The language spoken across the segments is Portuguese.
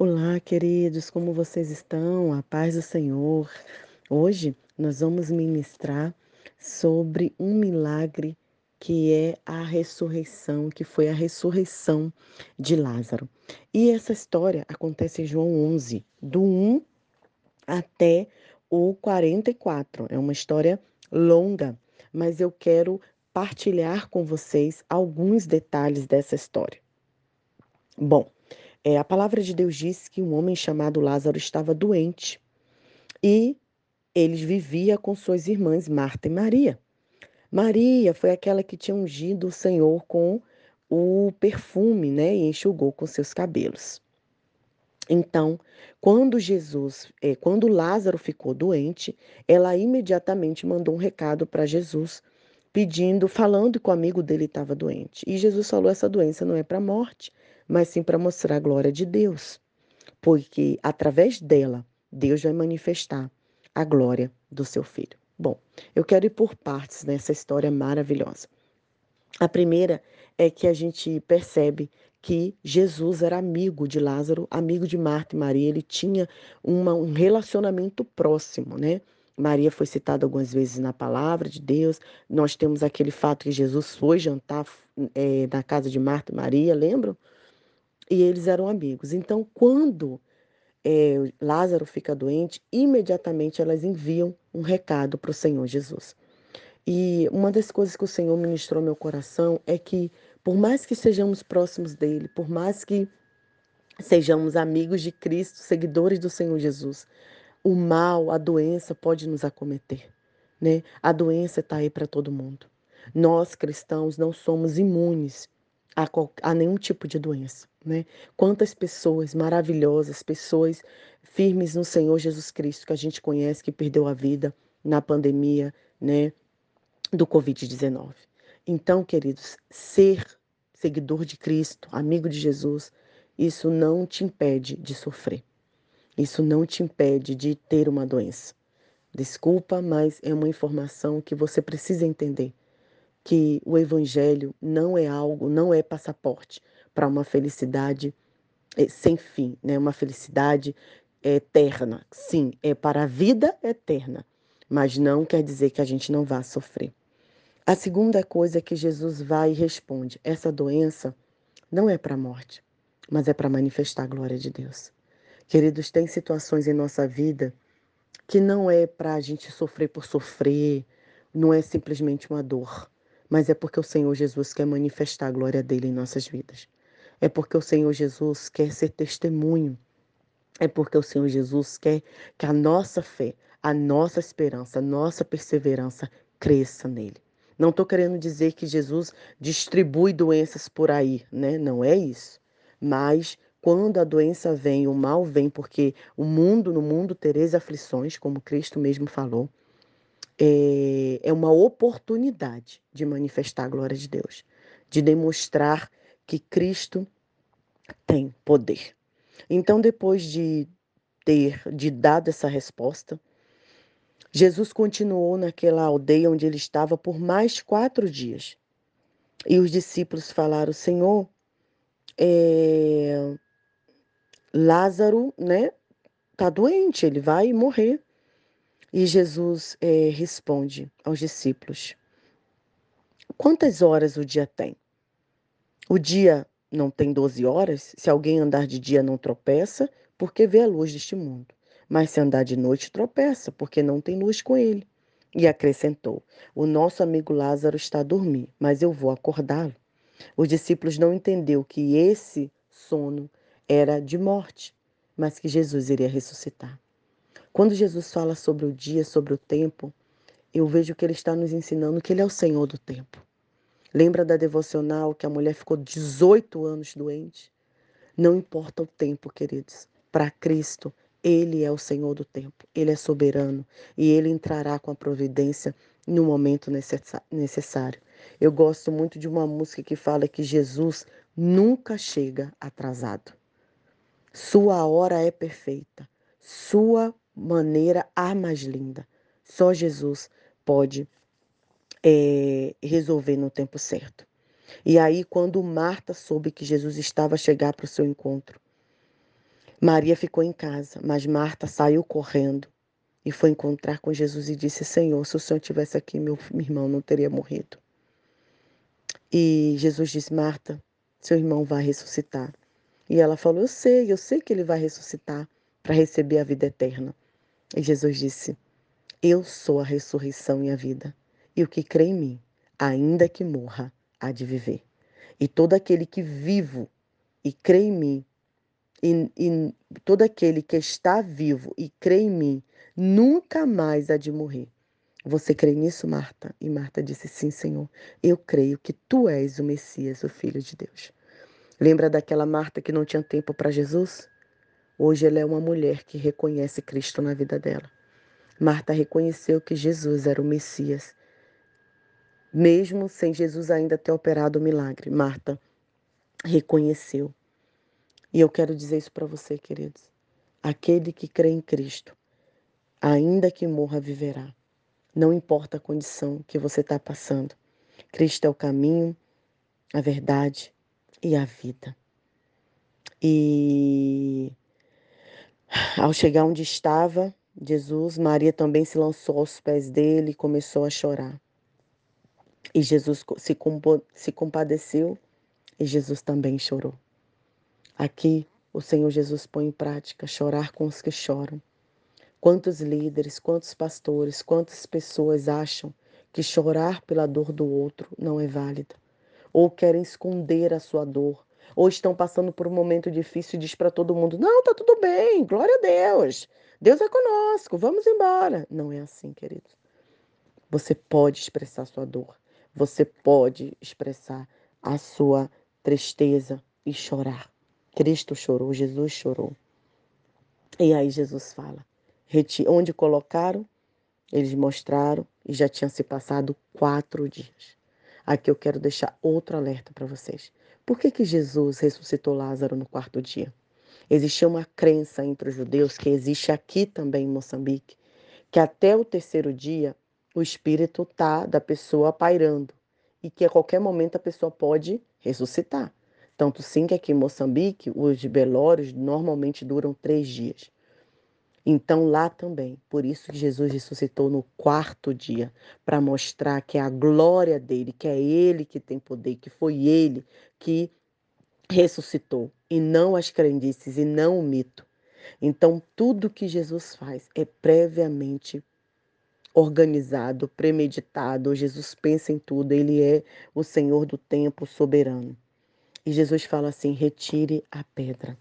Olá, queridos, como vocês estão? A paz do Senhor. Hoje nós vamos ministrar sobre um milagre que é a ressurreição, que foi a ressurreição de Lázaro. E essa história acontece em João 11, do 1 até o 44. É uma história longa, mas eu quero partilhar com vocês alguns detalhes dessa história. Bom, é, a palavra de Deus diz que um homem chamado Lázaro estava doente e ele vivia com suas irmãs Marta e Maria. Maria foi aquela que tinha ungido o Senhor com o perfume, né, e enxugou com seus cabelos. Então, quando Jesus, é, quando Lázaro ficou doente, ela imediatamente mandou um recado para Jesus, pedindo, falando que o amigo dele estava doente. E Jesus falou: essa doença não é para morte, mas sim para mostrar a glória de Deus, porque através dela Deus vai manifestar a glória do seu filho. Bom, eu quero ir por partes nessa história maravilhosa. A primeira é que a gente percebe que Jesus era amigo de Lázaro, amigo de Marta e Maria, ele tinha uma, um relacionamento próximo, né? Maria foi citada algumas vezes na palavra de Deus. Nós temos aquele fato que Jesus foi jantar é, na casa de Marta e Maria, lembram? E eles eram amigos. Então, quando é, Lázaro fica doente, imediatamente elas enviam um recado para o Senhor Jesus. E uma das coisas que o Senhor ministrou ao meu coração é que, por mais que sejamos próximos dele, por mais que sejamos amigos de Cristo, seguidores do Senhor Jesus, o mal, a doença pode nos acometer. Né? A doença está aí para todo mundo. Nós cristãos não somos imunes a, a nenhum tipo de doença. Né? Quantas pessoas maravilhosas, pessoas firmes no Senhor Jesus Cristo que a gente conhece, que perdeu a vida na pandemia né, do Covid-19. Então, queridos, ser seguidor de Cristo, amigo de Jesus, isso não te impede de sofrer. Isso não te impede de ter uma doença. Desculpa, mas é uma informação que você precisa entender que o evangelho não é algo, não é passaporte para uma felicidade eh, sem fim, né? Uma felicidade eterna. Sim, é para a vida eterna, mas não quer dizer que a gente não vá sofrer. A segunda coisa é que Jesus vai e responde: essa doença não é para a morte, mas é para manifestar a glória de Deus. Queridos, tem situações em nossa vida que não é para a gente sofrer por sofrer, não é simplesmente uma dor mas é porque o Senhor Jesus quer manifestar a glória dele em nossas vidas. É porque o Senhor Jesus quer ser testemunho. É porque o Senhor Jesus quer que a nossa fé, a nossa esperança, a nossa perseverança cresça nele. Não estou querendo dizer que Jesus distribui doenças por aí, né? Não é isso. Mas quando a doença vem, o mal vem, porque o mundo, no mundo tereis aflições, como Cristo mesmo falou é, é uma oportunidade de manifestar a glória de Deus, de demonstrar que Cristo tem poder. Então, depois de ter de dado essa resposta, Jesus continuou naquela aldeia onde ele estava por mais quatro dias. E os discípulos falaram: Senhor, é... Lázaro, né, tá doente, ele vai morrer. E Jesus é, responde aos discípulos: Quantas horas o dia tem? O dia não tem 12 horas? Se alguém andar de dia não tropeça, porque vê a luz deste mundo. Mas se andar de noite, tropeça, porque não tem luz com ele. E acrescentou: O nosso amigo Lázaro está a dormir, mas eu vou acordá-lo. Os discípulos não entenderam que esse sono era de morte, mas que Jesus iria ressuscitar. Quando Jesus fala sobre o dia, sobre o tempo, eu vejo que ele está nos ensinando que ele é o Senhor do tempo. Lembra da devocional que a mulher ficou 18 anos doente? Não importa o tempo, queridos. Para Cristo, ele é o Senhor do tempo. Ele é soberano e ele entrará com a providência no momento necessário. Eu gosto muito de uma música que fala que Jesus nunca chega atrasado. Sua hora é perfeita. Sua maneira a mais linda. Só Jesus pode é, resolver no tempo certo. E aí, quando Marta soube que Jesus estava a chegar para o seu encontro, Maria ficou em casa, mas Marta saiu correndo e foi encontrar com Jesus e disse: Senhor, se o Senhor tivesse aqui, meu, meu irmão não teria morrido. E Jesus disse: Marta, seu irmão vai ressuscitar. E ela falou: Eu sei, eu sei que ele vai ressuscitar para receber a vida eterna. E Jesus disse: Eu sou a ressurreição e a vida. E o que crê em mim, ainda que morra, há de viver. E todo aquele que vivo e crê em mim, e, e todo aquele que está vivo e crê em mim, nunca mais há de morrer. Você crê nisso, Marta? E Marta disse: Sim, Senhor. Eu creio que tu és o Messias, o Filho de Deus. Lembra daquela Marta que não tinha tempo para Jesus? Hoje ela é uma mulher que reconhece Cristo na vida dela. Marta reconheceu que Jesus era o Messias, mesmo sem Jesus ainda ter operado o milagre. Marta reconheceu. E eu quero dizer isso para você, queridos. Aquele que crê em Cristo, ainda que morra, viverá. Não importa a condição que você está passando. Cristo é o caminho, a verdade e a vida. E ao chegar onde estava Jesus, Maria também se lançou aos pés dele e começou a chorar. E Jesus se, se compadeceu e Jesus também chorou. Aqui o Senhor Jesus põe em prática chorar com os que choram. Quantos líderes, quantos pastores, quantas pessoas acham que chorar pela dor do outro não é válida? Ou querem esconder a sua dor, ou estão passando por um momento difícil e diz para todo mundo: "Não, tá tudo bem, glória a Deus. Deus é conosco, vamos embora". Não é assim, queridos. Você pode expressar sua dor. Você pode expressar a sua tristeza e chorar. Cristo chorou, Jesus chorou. E aí Jesus fala: onde colocaram, eles mostraram e já tinham se passado quatro dias. Aqui eu quero deixar outro alerta para vocês. Por que, que Jesus ressuscitou Lázaro no quarto dia? Existia uma crença entre os judeus, que existe aqui também em Moçambique, que até o terceiro dia o espírito tá da pessoa pairando e que a qualquer momento a pessoa pode ressuscitar. Tanto sim que aqui em Moçambique os velórios normalmente duram três dias. Então lá também, por isso que Jesus ressuscitou no quarto dia, para mostrar que é a glória dele, que é ele que tem poder, que foi ele que ressuscitou, e não as crendices, e não o mito. Então tudo que Jesus faz é previamente organizado, premeditado. Jesus pensa em tudo, ele é o Senhor do tempo soberano. E Jesus fala assim: retire a pedra.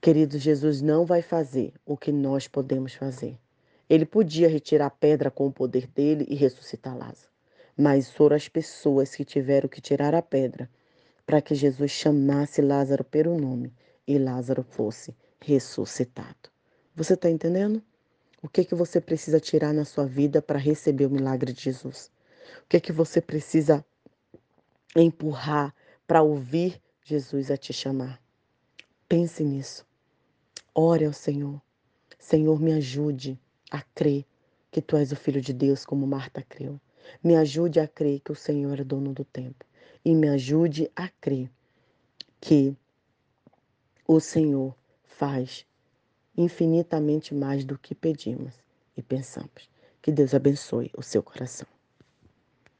Querido, Jesus não vai fazer o que nós podemos fazer. Ele podia retirar a pedra com o poder dele e ressuscitar Lázaro. Mas foram as pessoas que tiveram que tirar a pedra para que Jesus chamasse Lázaro pelo nome e Lázaro fosse ressuscitado. Você está entendendo? O que, que você precisa tirar na sua vida para receber o milagre de Jesus? O que, que você precisa empurrar para ouvir Jesus a te chamar? Pense nisso. Ore ao Senhor. Senhor, me ajude a crer que tu és o Filho de Deus, como Marta creu. Me ajude a crer que o Senhor é dono do tempo. E me ajude a crer que o Senhor faz infinitamente mais do que pedimos e pensamos. Que Deus abençoe o seu coração.